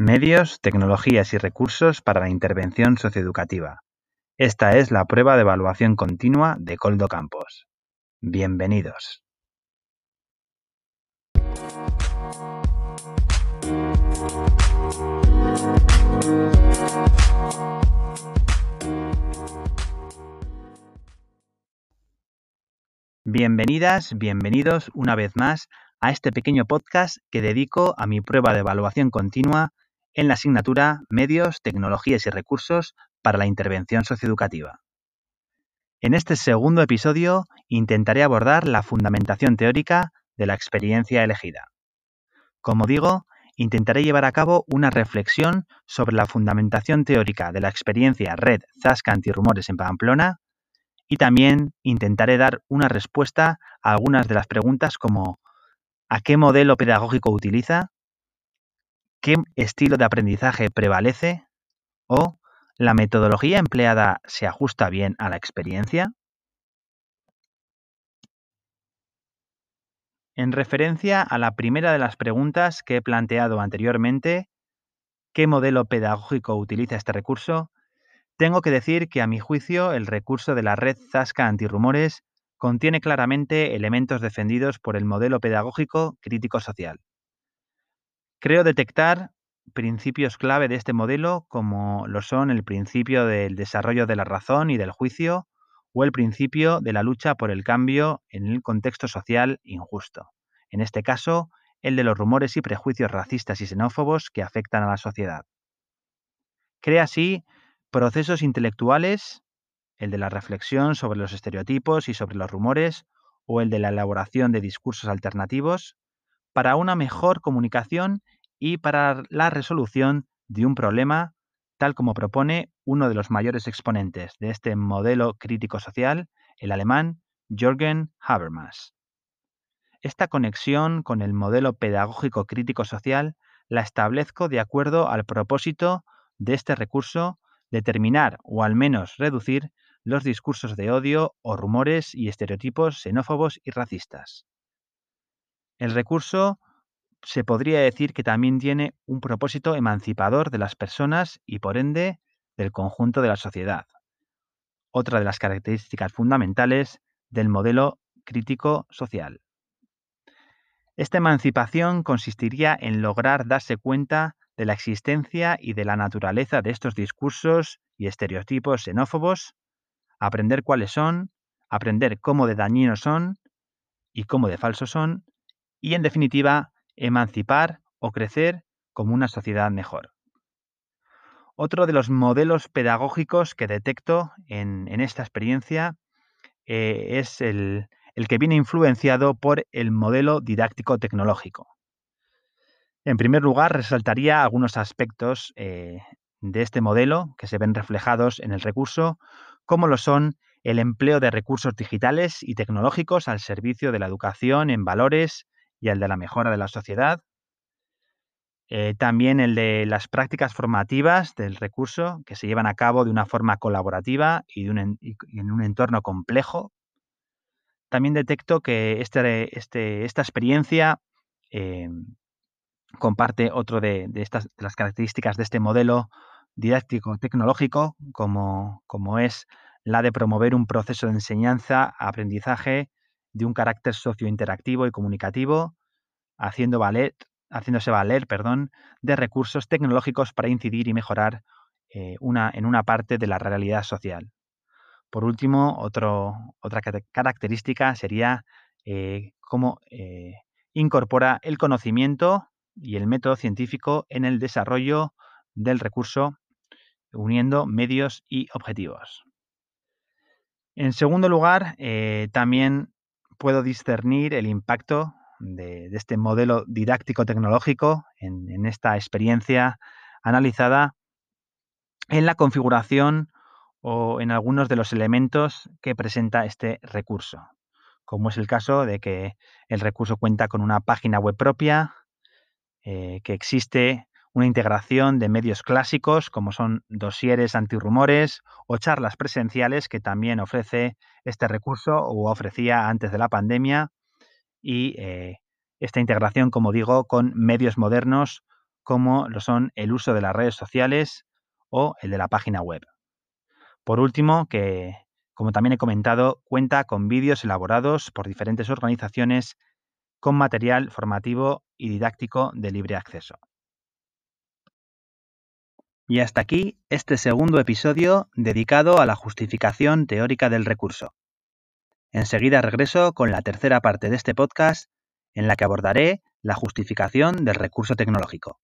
Medios, tecnologías y recursos para la intervención socioeducativa. Esta es la prueba de evaluación continua de Coldo Campos. Bienvenidos. Bienvenidas, bienvenidos una vez más a este pequeño podcast que dedico a mi prueba de evaluación continua en la asignatura Medios, Tecnologías y Recursos para la Intervención Socioeducativa. En este segundo episodio intentaré abordar la fundamentación teórica de la experiencia elegida. Como digo, intentaré llevar a cabo una reflexión sobre la fundamentación teórica de la experiencia Red Zasca Antirrumores en Pamplona y también intentaré dar una respuesta a algunas de las preguntas como ¿a qué modelo pedagógico utiliza? ¿Qué estilo de aprendizaje prevalece? ¿O la metodología empleada se ajusta bien a la experiencia? En referencia a la primera de las preguntas que he planteado anteriormente, ¿qué modelo pedagógico utiliza este recurso? Tengo que decir que a mi juicio el recurso de la red Zasca antirrumores contiene claramente elementos defendidos por el modelo pedagógico crítico-social. Creo detectar principios clave de este modelo como lo son el principio del desarrollo de la razón y del juicio o el principio de la lucha por el cambio en el contexto social injusto. En este caso, el de los rumores y prejuicios racistas y xenófobos que afectan a la sociedad. Crea así Procesos intelectuales, el de la reflexión sobre los estereotipos y sobre los rumores, o el de la elaboración de discursos alternativos, para una mejor comunicación y para la resolución de un problema, tal como propone uno de los mayores exponentes de este modelo crítico social, el alemán Jürgen Habermas. Esta conexión con el modelo pedagógico crítico social la establezco de acuerdo al propósito de este recurso determinar o al menos reducir los discursos de odio o rumores y estereotipos xenófobos y racistas. El recurso se podría decir que también tiene un propósito emancipador de las personas y por ende del conjunto de la sociedad. Otra de las características fundamentales del modelo crítico social. Esta emancipación consistiría en lograr darse cuenta de la existencia y de la naturaleza de estos discursos y estereotipos xenófobos, aprender cuáles son, aprender cómo de dañinos son y cómo de falsos son, y en definitiva, emancipar o crecer como una sociedad mejor. Otro de los modelos pedagógicos que detecto en, esta experiencia eh, es el que viene influenciado por el modelo didáctico tecnológico. En primer lugar, resaltaría algunos aspectos eh, de este modelo que se ven reflejados en el recurso, como lo son el empleo de recursos digitales y tecnológicos al servicio de la educación en valores y el de la mejora de la sociedad. Eh, también el de las prácticas formativas del recurso que se llevan a cabo de una forma colaborativa y, en un entorno complejo. También detecto que este, este, esta experiencia em, comparte otro de, estas, las características de este modelo didáctico tecnológico, como, como es la de promover un proceso de enseñanza, aprendizaje de un carácter sociointeractivo y comunicativo, haciendo valer, haciéndose valer perdón, de recursos tecnológicos para incidir y mejorar eh, una, en una parte de la realidad social. Por último, otra característica sería eh, cómo eh, incorpora el conocimiento y el método científico en el desarrollo del recurso uniendo medios y objetivos. En segundo lugar, también puedo discernir el impacto de, este modelo didáctico tecnológico en, esta experiencia analizada en la configuración o en algunos de los elementos que presenta este recurso, como es el caso de que el recurso cuenta con una página web propia, eh, que existe una integración de medios clásicos como son dosieres antirrumores o charlas presenciales que también ofrece este recurso o ofrecía antes de la pandemia y eh, esta integración, como digo, con medios modernos como lo son el uso de las redes sociales o el de la página web. Por último, que, como también he comentado, cuenta con vídeos elaborados por diferentes organizaciones con material formativo y didáctico de libre acceso. Y hasta aquí este segundo episodio dedicado a la justificación teórica del recurso. Enseguida regreso con la tercera parte de este podcast en la que abordaré la justificación del recurso tecnológico.